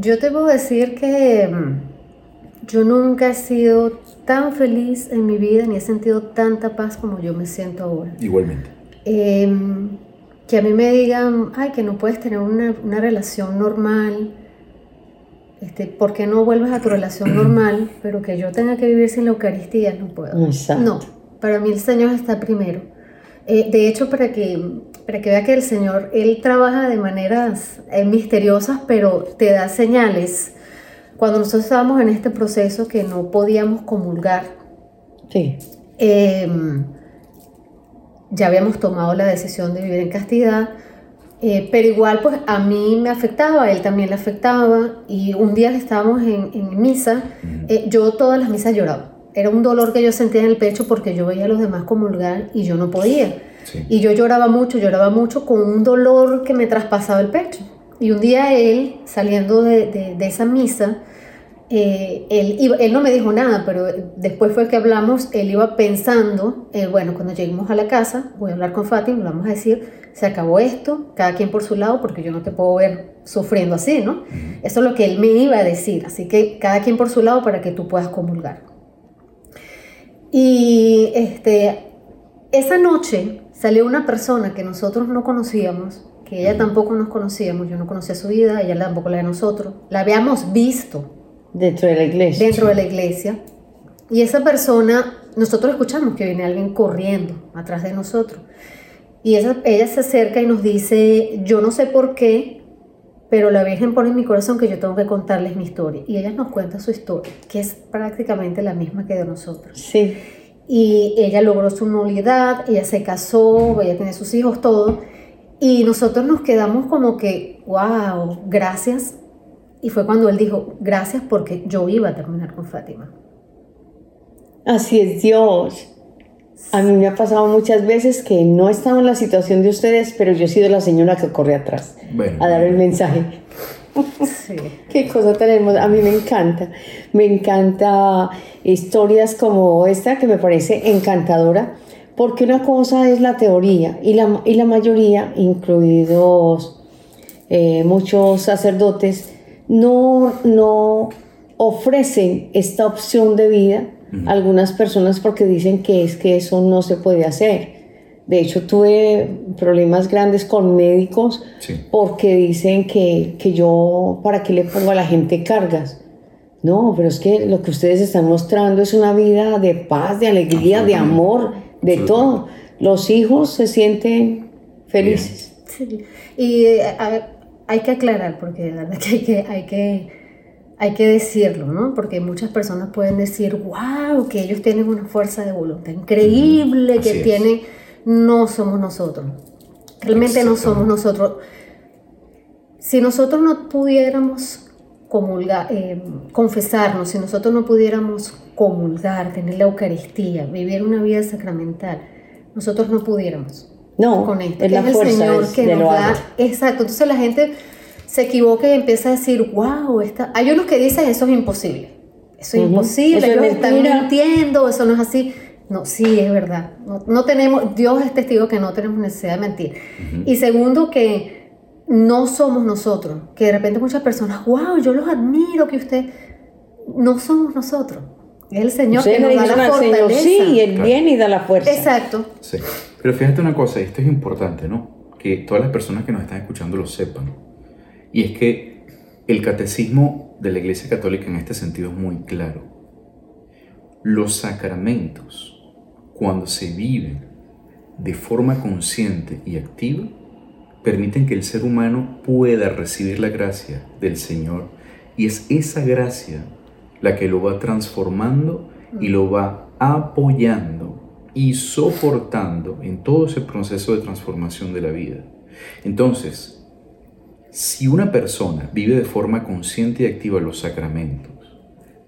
Yo te puedo decir que mm, yo nunca he sido tan feliz en mi vida ni he sentido tanta paz como yo me siento ahora. Igualmente. Em, que a mí me digan, ay, que no puedes tener una, una relación normal, este, ¿por qué no vuelves a tu relación normal? Pero que yo tenga que vivir sin la Eucaristía, no puedo. No, para mí el Señor está primero. Eh, de hecho, para que, para que vea que el Señor, Él trabaja de maneras eh, misteriosas, pero te da señales. Cuando nosotros estábamos en este proceso que no podíamos comulgar, sí. Em, ya habíamos tomado la decisión de vivir en castidad, eh, pero igual, pues a mí me afectaba, a él también le afectaba. Y un día que estábamos en, en misa, eh, yo todas las misas lloraba. Era un dolor que yo sentía en el pecho porque yo veía a los demás comulgar y yo no podía. Y yo lloraba mucho, lloraba mucho con un dolor que me traspasaba el pecho. Y un día él, saliendo de, de, de esa misa, eh, él, él, no me dijo nada, pero después fue que hablamos, él iba pensando, bueno, cuando lleguemos a la casa, voy a hablar con Fátima, vamos a decir, se acabó esto, cada quien por su lado, porque yo no te puedo ver sufriendo así, ¿no? Eso es lo que él me iba a decir, así que cada quien por su lado para que tú puedas comulgar. Y este, esa noche salió una persona que nosotros no conocíamos, que ella tampoco nos conocíamos, yo no conocía su vida, ella tampoco la de nosotros, la habíamos visto. Dentro de la iglesia. Dentro de la iglesia. Y esa persona, nosotros escuchamos que viene alguien corriendo atrás de nosotros. Y ella, ella se acerca y nos dice, yo no sé por qué, pero la Virgen pone en mi corazón que yo tengo que contarles mi historia. Y ella nos cuenta su historia, que es prácticamente la misma que de nosotros. Sí. Y ella logró su nulidad, ella se casó, ella tiene sus hijos, todo. Y nosotros nos quedamos como que, wow, gracias. Y fue cuando él dijo, gracias porque yo iba a terminar con Fátima. Así es Dios. A mí me ha pasado muchas veces que no he estado en la situación de ustedes, pero yo he sido la señora que corre atrás a dar el mensaje. Sí. Qué cosa tan hermosa. A mí me encanta. Me encanta historias como esta que me parece encantadora, porque una cosa es la teoría y la, y la mayoría, incluidos eh, muchos sacerdotes, no, no ofrecen esta opción de vida algunas personas porque dicen que es que eso no se puede hacer. De hecho, tuve problemas grandes con médicos porque dicen que, que, yo, ¿para qué le pongo a la gente cargas? No, pero es que lo que ustedes están mostrando es una vida de paz, de alegría, de amor, de todo. Los hijos se sienten felices. Sí. Y hay que aclarar, porque de verdad que hay que, hay que, hay que decirlo, ¿no? Porque muchas personas pueden decir, wow, que ellos tienen una fuerza de voluntad increíble, que tienen... No somos nosotros. Realmente no somos nosotros. Si nosotros no pudiéramos comulgar, eh, confesarnos, si nosotros no pudiéramos comulgar, tener la Eucaristía, vivir una vida sacramental, nosotros no pudiéramos. No, con esto, es, la el Señor que nos da. Exacto, entonces la gente se equivoca y empieza a decir, wow, está... hay unos que dicen eso es imposible. Eso es imposible, ellos están mintiendo, eso no es así. No, sí, es verdad. No, tenemos, Dios es testigo que no tenemos necesidad de mentir. Y segundo, que no somos nosotros, que de repente muchas personas, wow, yo los admiro, que usted, no somos nosotros. Es el Señor que nos da la fortaleza. sí, Él viene y da la fuerza. Exacto. Sí. Pero fíjate una cosa, esto es importante, ¿no? Que todas las personas que nos están escuchando lo sepan. Y es que el catecismo de la Iglesia Católica en este sentido es muy claro. Los sacramentos, cuando se viven de forma consciente y activa, permiten que el ser humano pueda recibir la gracia del Señor y es esa gracia la que lo va transformando y lo va apoyando y soportando en todo ese proceso de transformación de la vida. Entonces, si una persona vive de forma consciente y activa los sacramentos,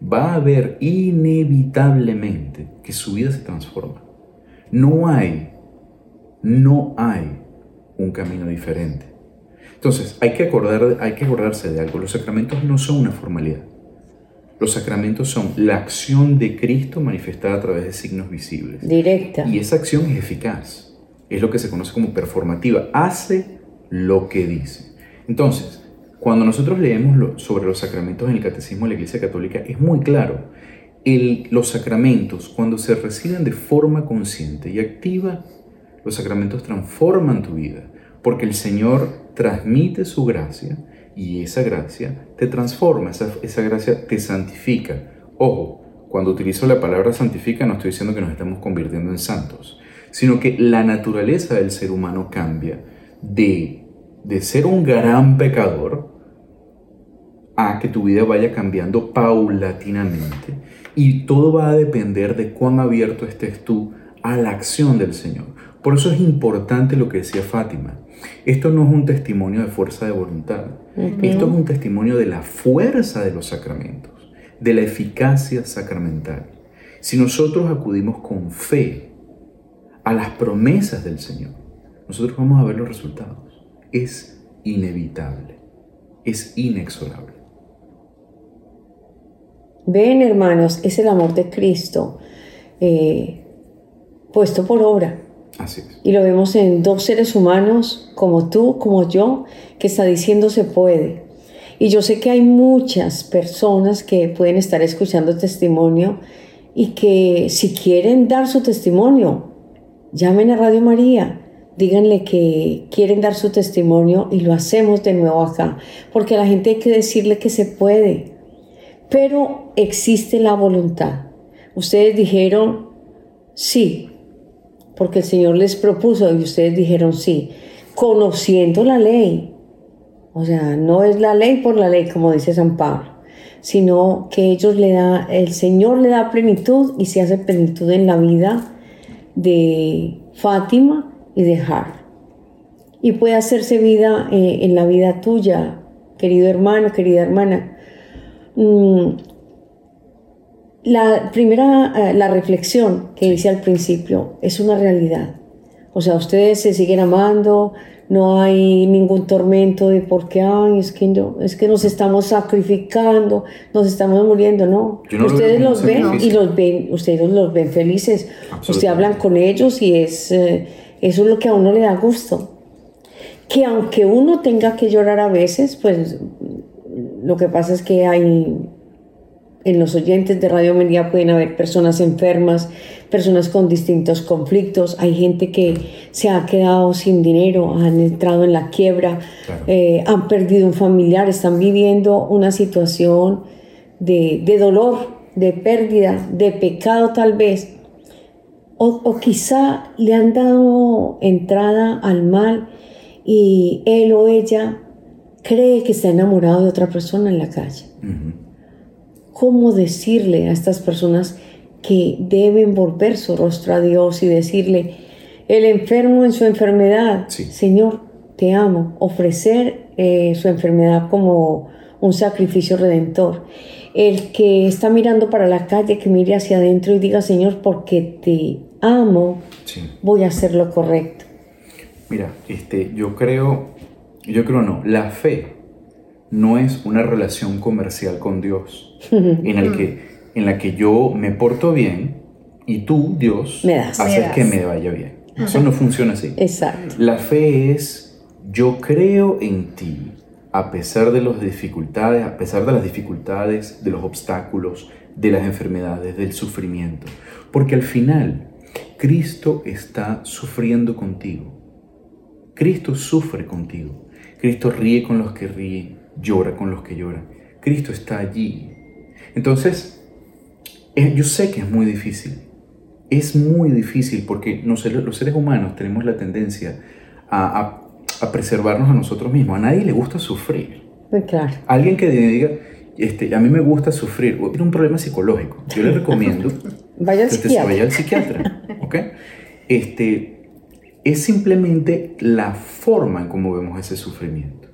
va a ver inevitablemente que su vida se transforma. No hay, no hay un camino diferente. Entonces, hay que, acordar, hay que acordarse de algo. Los sacramentos no son una formalidad. Los sacramentos son la acción de Cristo manifestada a través de signos visibles. Directa. Y esa acción es eficaz. Es lo que se conoce como performativa. Hace lo que dice. Entonces, cuando nosotros leemos sobre los sacramentos en el Catecismo de la Iglesia Católica, es muy claro. El, los sacramentos, cuando se reciben de forma consciente y activa, los sacramentos transforman tu vida, porque el Señor transmite su gracia y esa gracia te transforma, esa, esa gracia te santifica. Ojo, cuando utilizo la palabra santifica no estoy diciendo que nos estamos convirtiendo en santos, sino que la naturaleza del ser humano cambia de, de ser un gran pecador a que tu vida vaya cambiando paulatinamente. Y todo va a depender de cuán abierto estés tú a la acción del Señor. Por eso es importante lo que decía Fátima. Esto no es un testimonio de fuerza de voluntad. Esto es un testimonio de la fuerza de los sacramentos, de la eficacia sacramental. Si nosotros acudimos con fe a las promesas del Señor, nosotros vamos a ver los resultados. Es inevitable, es inexorable. Ven, hermanos, es el amor de Cristo eh, puesto por obra. Y lo vemos en dos seres humanos como tú, como yo, que está diciendo se puede. Y yo sé que hay muchas personas que pueden estar escuchando testimonio y que si quieren dar su testimonio, llamen a Radio María, díganle que quieren dar su testimonio y lo hacemos de nuevo acá, porque a la gente hay que decirle que se puede, pero existe la voluntad. Ustedes dijeron, sí, porque el Señor les propuso y ustedes dijeron sí, conociendo la ley. O sea, no es la ley por la ley, como dice San Pablo, sino que ellos le da, el Señor le da plenitud y se hace plenitud en la vida de Fátima y de Har. Y puede hacerse vida eh, en la vida tuya, querido hermano, querida hermana. Mm, la primera, eh, la reflexión que hice al principio es una realidad. O sea, ustedes se siguen amando, no hay ningún tormento de por qué, ay, es que, no, es que nos estamos sacrificando, nos estamos muriendo, no. ustedes los ven y los ven, ustedes los ven felices. Ustedes hablan con ellos y es, eh, eso es lo que a uno le da gusto. Que aunque uno tenga que llorar a veces, pues lo que pasa es que hay en los oyentes de Radio María pueden haber personas enfermas, personas con distintos conflictos, hay gente que se ha quedado sin dinero, han entrado en la quiebra, eh, han perdido un familiar, están viviendo una situación de, de dolor, de pérdida, de pecado tal vez, o, o, quizá le han dado entrada al mal y él o ella cree que está enamorado de otra persona en la calle. ¿Cómo decirle a estas personas que deben volver su rostro a Dios y decirle, el enfermo en su enfermedad, Señor, te amo, ofrecer eh, su enfermedad como un sacrificio redentor. El que está mirando para la calle, que mire hacia adentro y diga, Señor, porque te amo, voy a hacer lo correcto. Mira, este, yo creo, yo creo no, la fe no es una relación comercial con Dios en, el que, en la que yo me porto bien y tú, Dios, haces que me vaya bien. Eso no funciona así. Exacto. La fe es, yo creo en ti, a pesar de las dificultades, a pesar de las dificultades, de los obstáculos, de las enfermedades, del sufrimiento. Porque al final, Cristo está sufriendo contigo. Cristo sufre contigo. Cristo ríe con los que ríen, llora con los que lloran. Cristo está allí. Entonces, yo sé que es muy difícil es muy difícil porque los seres humanos tenemos la tendencia a, preservarnos a nosotros mismos. A nadie le gusta sufrir. Pues claro. Alguien que diga, este, a mí me gusta sufrir, tiene un problema psicológico. Yo le recomiendo vaya que psiquiatra. se vaya al psiquiatra. Este, es simplemente la forma en cómo vemos ese sufrimiento.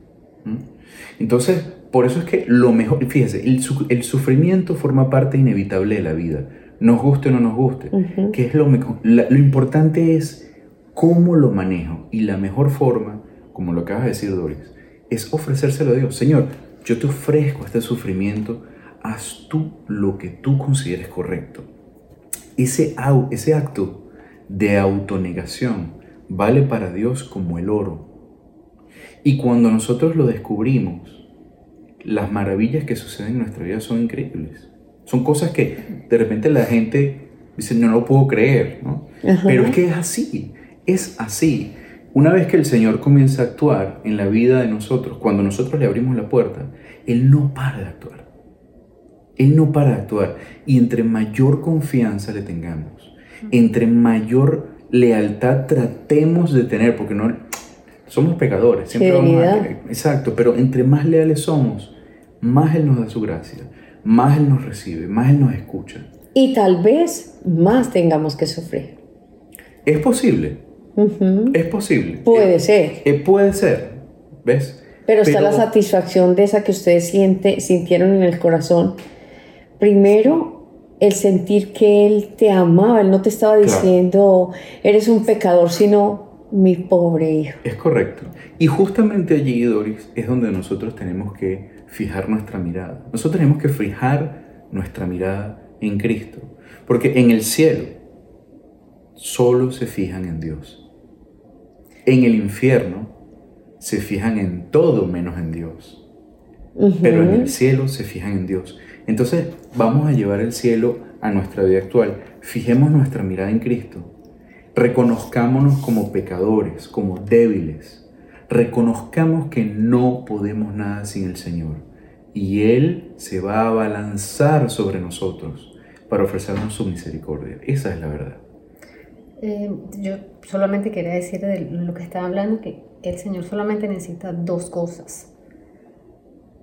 Entonces, por eso es que lo mejor, fíjese, el, el sufrimiento forma parte inevitable de la vida nos guste o no nos guste. que es lo, lo importante es cómo lo manejo. Y la mejor forma, como lo acabas de decir Doris, es ofrecérselo a Dios. Señor, yo te ofrezco este sufrimiento, haz tú lo que tú consideres correcto. Ese, ese acto de autonegación vale para Dios como el oro. Y cuando nosotros lo descubrimos, las maravillas que suceden en nuestra vida son increíbles. Son cosas que de repente la gente dice, no lo puedo creer, ¿no? Pero es que es así, es así. Una vez que el Señor comienza a actuar en la vida de nosotros, cuando nosotros le abrimos la puerta, Él no para de actuar. Él no para de actuar. Y entre mayor confianza le tengamos, entre mayor lealtad tratemos de tener, porque no somos pecadores, siempre vamos a, Exacto, pero entre más leales somos, más Él nos da su gracia más Él nos recibe, más Él nos escucha. Y tal vez más tengamos que sufrir. Es posible. Es posible. Puede ser. Eh, puede ser. ¿Ves? Pero, está la satisfacción de esa que ustedes siente, sintieron en el corazón. Primero, el sentir que Él te amaba. Él no te estaba diciendo, eres un pecador, sino mi pobre hijo. Es correcto. Y justamente allí, Doris, es donde nosotros tenemos que fijar nuestra mirada. Nosotros tenemos que fijar nuestra mirada en Cristo, porque en el cielo solo se fijan en Dios. En el infierno se fijan en todo menos en Dios. Pero en el cielo se fijan en Dios. Entonces vamos a llevar el cielo a nuestra vida actual. Fijemos nuestra mirada en Cristo. Reconozcámonos como pecadores, como débiles reconozcamos que no podemos nada sin el Señor y Él se va a abalanzar sobre nosotros para ofrecernos su misericordia. Esa es la verdad. Eh, yo solamente quería decir de lo que estaba hablando que el Señor solamente necesita dos cosas.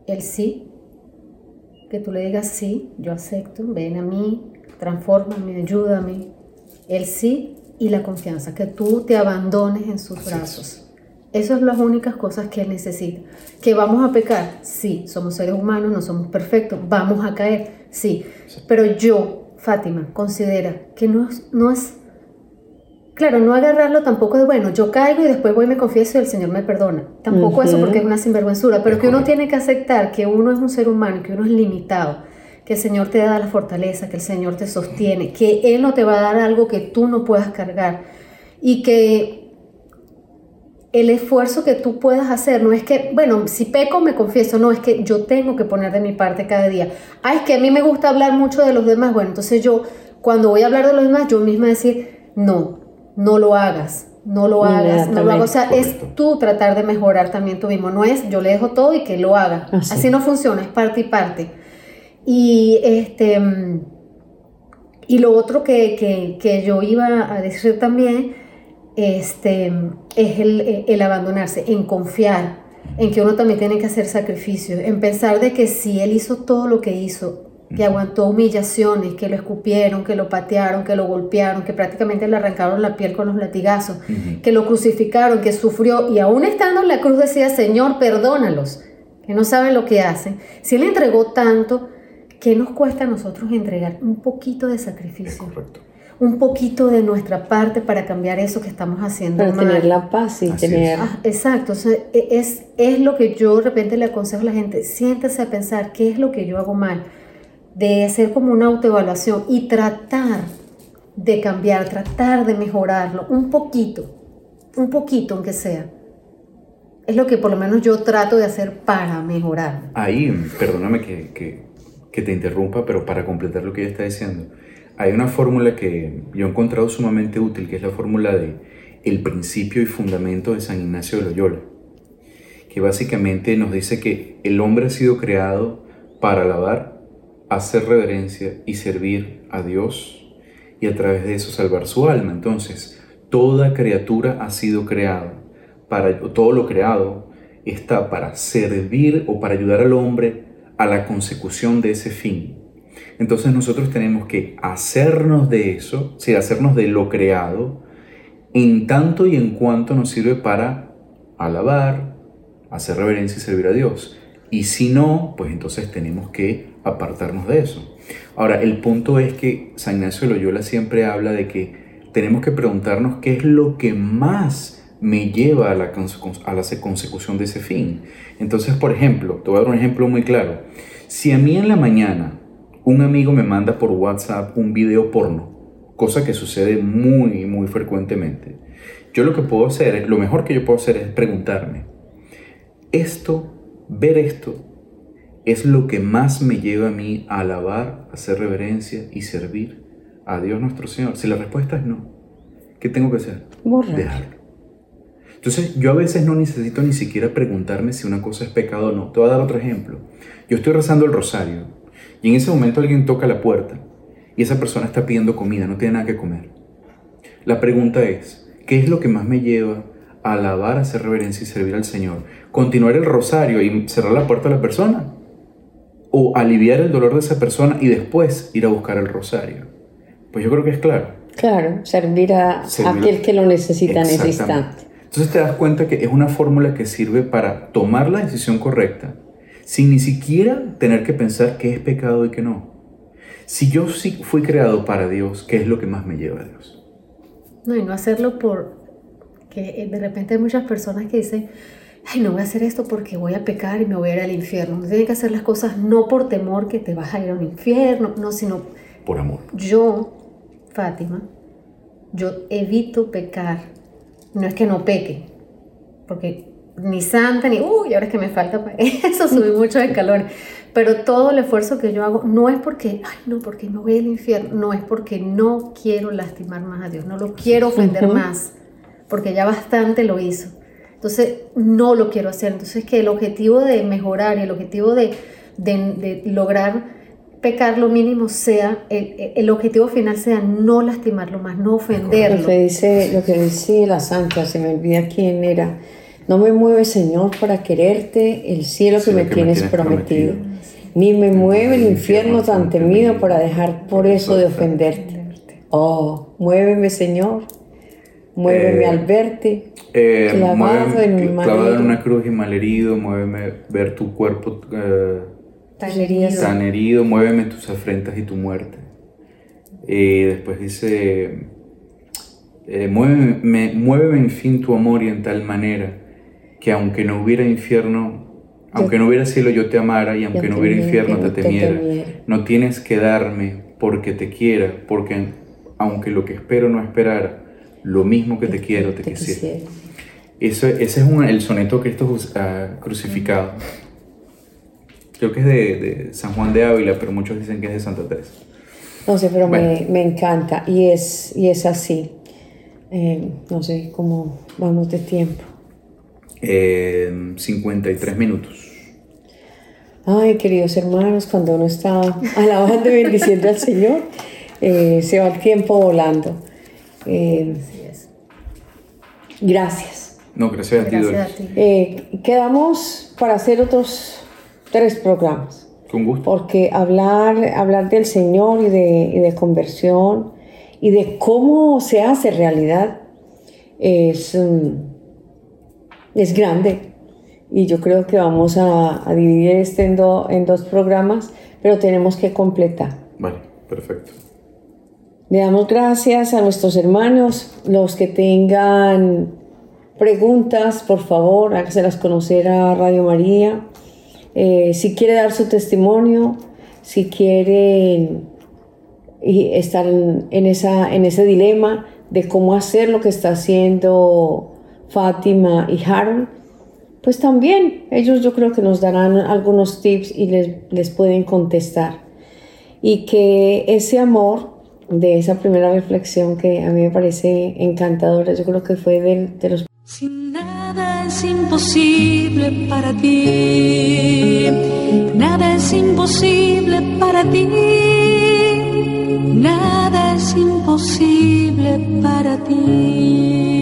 El sí, que tú le digas sí, yo acepto, ven a mí, transfórmame, ayúdame. El sí y la confianza, que tú te abandones en sus brazos. Esas son las únicas cosas que Él necesita. ¿Que vamos a pecar? Sí, somos seres humanos, no somos perfectos, vamos a caer, sí. Pero yo, Fátima, considera que no es, no es, claro, no agarrarlo tampoco de, bueno, yo caigo y después voy y me confieso y el Señor me perdona. Tampoco eso porque es una sinvergüenzura, pero que uno tiene que aceptar que uno es un ser humano, que uno es limitado, que el Señor te da la fortaleza, que el Señor te sostiene, que Él no te va a dar algo que tú no puedas cargar. Y que el esfuerzo que tú puedas hacer no es que, bueno, si peco me confieso, no, es que yo tengo que poner de mi parte cada día. Ah, es que a mí me gusta hablar mucho de los demás, bueno, entonces yo cuando voy a hablar de los demás, yo misma decir, no, no lo hagas, no lo hagas, no lo hagas. O sea, es tú tratar de mejorar también tú mismo, no es yo le dejo todo y que lo haga. Así, no funciona, es parte y parte. Y, este, y lo otro que, que, que yo iba a decir también este, es el, el, abandonarse, en confiar en que uno también tiene que hacer sacrificios, en pensar de que si él hizo todo lo que hizo, que aguantó humillaciones, que lo escupieron, que lo patearon, que lo golpearon, que prácticamente le arrancaron la piel con los latigazos, que lo crucificaron, que sufrió y aún estando en la cruz decía, Señor, perdónalos, que no saben lo que hacen. Si Él entregó tanto, ¿qué nos cuesta a nosotros entregar un poquito de sacrificio? un poquito de nuestra parte para cambiar eso que estamos haciendo para tener la paz y tener... Ah, exacto, e, es, es lo que yo de repente le aconsejo a la gente, siéntese a pensar qué es lo que yo hago mal, de hacer como una autoevaluación y tratar de cambiar, tratar de mejorarlo un poquito, un poquito aunque sea. Es lo que por lo menos yo trato de hacer para mejorar. Ahí, perdóname que, que, que te interrumpa, pero para completar lo que ella está diciendo, hay una fórmula que yo he encontrado sumamente útil, que es la fórmula de el principio y fundamento de San Ignacio de Loyola, que básicamente nos dice que el hombre ha sido creado para alabar, hacer reverencia y servir a Dios y a través de eso salvar su alma. Entonces, toda criatura ha sido creada para todo lo creado está para servir o para ayudar al hombre a la consecución de ese fin. Entonces nosotros tenemos que hacernos de eso, sí, hacernos de lo creado, en tanto y en cuanto nos sirve para alabar, hacer reverencia y servir a Dios. Y si no, pues entonces tenemos que apartarnos de eso. Ahora, el punto es que San Ignacio Loyola siempre habla de que tenemos que preguntarnos qué es lo que más me lleva a la, a la consecución de ese fin. Entonces, por ejemplo, te voy a dar un ejemplo muy claro. Si a mí en la mañana un amigo me manda por WhatsApp un video porno, cosa que sucede muy, muy frecuentemente. Yo lo que puedo hacer, lo mejor que yo puedo hacer es preguntarme, esto, ver esto, es lo que más me lleva a mí a alabar, a hacer reverencia y servir a Dios nuestro Señor. Si la respuesta es no, ¿qué tengo que hacer? Dejarlo. Entonces, yo a veces no necesito ni siquiera preguntarme si una cosa es pecado o no. Te voy a dar otro ejemplo. Yo estoy rezando el rosario y en ese momento alguien toca la puerta y esa persona está pidiendo comida, no tiene nada que comer. La pregunta es, ¿qué es lo que más me lleva alabar, hacer reverencia y servir al Señor? ¿Continuar el rosario y cerrar la puerta a la persona? ¿O aliviar el dolor de esa persona y después ir a buscar el rosario? Pues yo creo que es claro. Claro, servir a, aquel que lo necesita en ese instante. Entonces te das cuenta que es una fórmula que sirve para tomar la decisión correcta sin ni siquiera tener que pensar qué es pecado y qué no. Si yo sí fui creado para Dios, ¿qué es lo que más me lleva a Dios? No, y no hacerlo por que eh, de repente hay muchas personas que dicen, ay, no voy a hacer esto porque voy a pecar y me voy a ir al infierno. No tienen que hacer las cosas no por temor que te vas a ir a un infierno, no, sino por amor. Yo, Fátima, yo evito pecar. No es que no peque, porque ni santa, ni, uy, ahora es que me falta para eso, subí mucho de calor. Pero todo el esfuerzo que yo hago no es porque, ay, no, porque me voy al infierno, no es porque no quiero lastimar más a Dios, no lo quiero ofender más, porque ya bastante lo hizo. Entonces, no lo quiero hacer. Entonces, que el objetivo de mejorar y el objetivo de, de, lograr pecar lo mínimo sea, el, el, objetivo final sea no lastimarlo más, no ofenderlo. Lo que dice, lo que dice la santa, se me olvida quién era, no me mueve, Señor, para quererte el cielo que, me, tienes prometido. Ni me mueve el infierno tan temido para dejar por eso de ofenderte. Oh, muéveme, Señor. Muéveme eh, al verte. Eh, clavado, en, en una cruz y malherido. Muéveme ver tu cuerpo eh, tan, herido. tan herido. Muéveme tus afrentas y tu muerte. Y después dice, muéveme, muéveme en fin tu amor y en tal manera que aunque no hubiera infierno, aunque no hubiera cielo yo te amara y aunque no hubiera infierno te temiera. No tienes que darme porque te quiera, porque aunque lo que espero no esperara, lo mismo que te quiero te, quisiera. Eso, ese es el soneto Cristo uh, crucificado. Creo que es de, San Juan de Ávila, pero muchos dicen que es de Santa Teresa. No sé, pero me, me, encanta y es, y es así. Eh, no sé cómo vamos de tiempo. 53 minutos. Ay, queridos hermanos, cuando uno está alabando y bendiciendo al Señor, eh, se va el tiempo volando. Eh, gracias. No, gracias a ti, eh, quedamos para hacer otros tres programas. Con gusto. Porque hablar, hablar del Señor y de, y de conversión y de cómo se hace realidad es, mm, es grande. Y yo creo que vamos a, dividir este en, en dos programas, pero tenemos que completar. Vale, perfecto. Le damos gracias a nuestros hermanos, los que tengan preguntas, por favor, hágaselas conocer a Radio María. Eh, si quiere dar su testimonio, si quiere estar en, esa, en ese dilema de cómo hacer lo que está haciendo Fátima y Harold, pues también ellos yo creo que nos darán algunos tips y les, les pueden contestar. Y que ese amor de esa primera reflexión que a mí me parece encantadora, yo creo que fue de, de los... Sin nada es imposible para ti, nada es imposible para ti, nada es imposible para ti.